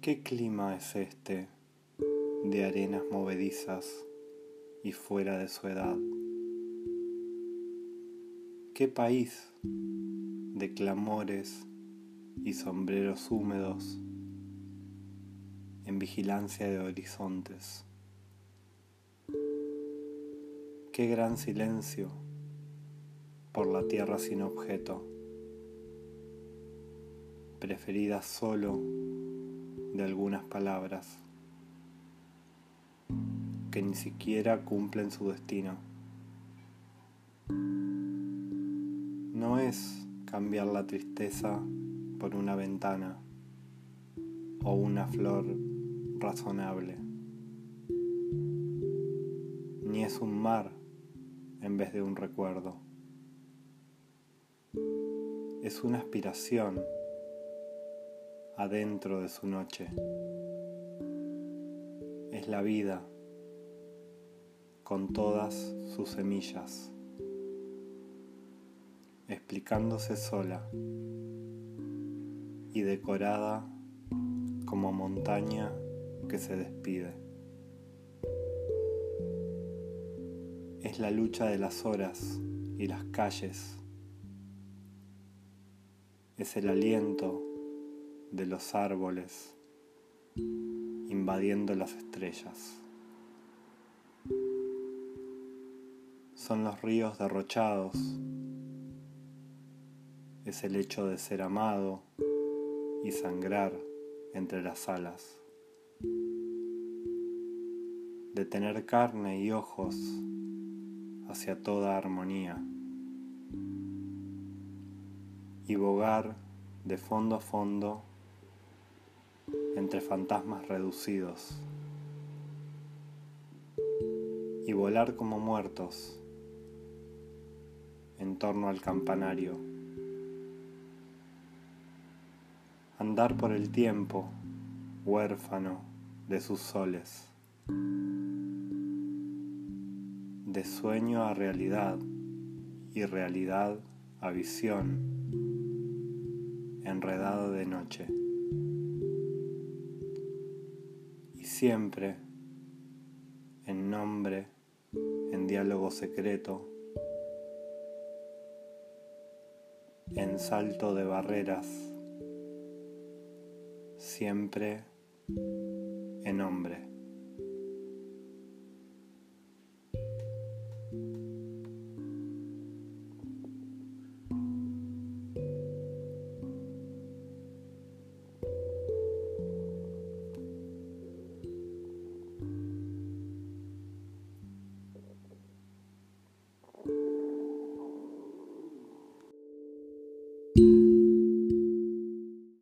¿Qué clima es este de arenas movedizas y fuera de su edad? ¿Qué país de clamores y sombreros húmedos en vigilancia de horizontes? Qué gran silencio por la tierra sin objeto, preferida solo de algunas palabras que ni siquiera cumplen su destino. No es cambiar la tristeza por una ventana o una flor razonable, ni es un mar en vez de un recuerdo. Es una aspiración adentro de su noche. Es la vida con todas sus semillas, explicándose sola y decorada como montaña que se despide. Es la lucha de las horas y las calles. Es el aliento de los árboles invadiendo las estrellas. Son los ríos derrochados, es el hecho de ser amado y sangrar entre las alas, de tener carne y ojos hacia toda armonía. Y bogar de fondo a fondo entre fantasmas reducidos y volar como muertos en torno al campanario. Andar por el tiempo, huérfano de sus soles. De sueño a realidad y realidad a visión, enredado de noche. Siempre en nombre, en diálogo secreto, en salto de barreras, siempre en hombre.